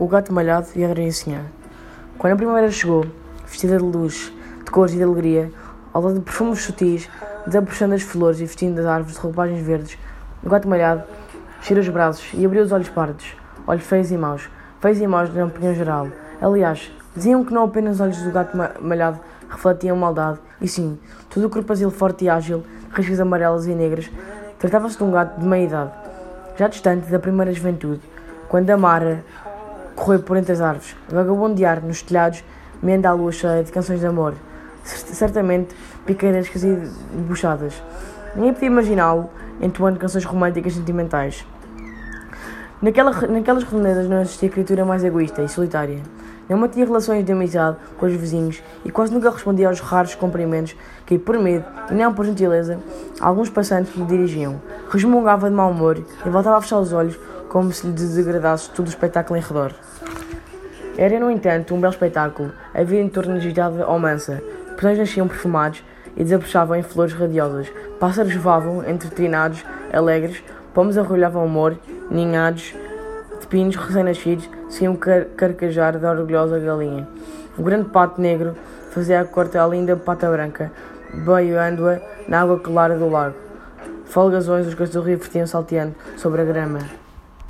o gato malhado e a rainha Quando a primavera chegou, vestida de luz, de cores e de alegria, ao lado de perfumes sutis, desabuchando as flores e vestindo as árvores de roupagens verdes, o gato malhado estirou os braços e abriu os olhos pardos, olhos feios e maus, feios e maus na opinião geral. Aliás, diziam que não apenas os olhos do gato malhado refletiam maldade, e sim, todo o corpazil forte e ágil, riscas amarelas e negras, tratava-se de um gato de meia idade, já distante da primeira juventude, quando Amara correu por entre as árvores, vagabundear nos telhados, meando a lua cheia de canções de amor, certamente picarescas e debuxadas. Ninguém podia imaginá-lo entoando canções românticas sentimentais. Naquela, naquelas redondezas não existia criatura mais egoísta e solitária. Não mantinha relações de amizade com os vizinhos e quase nunca respondia aos raros cumprimentos que, por medo e não por gentileza, alguns passantes lhe dirigiam. Resmungava de mau humor e voltava a fechar os olhos como se lhe desagradasse todo o espetáculo em redor. Era, no entanto, um belo espetáculo. Havia em torno agitada ou mansa. Portões nasciam perfumados e desabrochavam em flores radiosas. Pássaros voavam entre trinados alegres, pomos arrulhavam o amor, ninhados de pinos recém-nascidos seguiam car carcajar da orgulhosa galinha. O grande pato negro fazia a corte à linda pata branca, baiando-a na água clara do lago. Folgazões os cachorros vertiam salteando sobre a grama.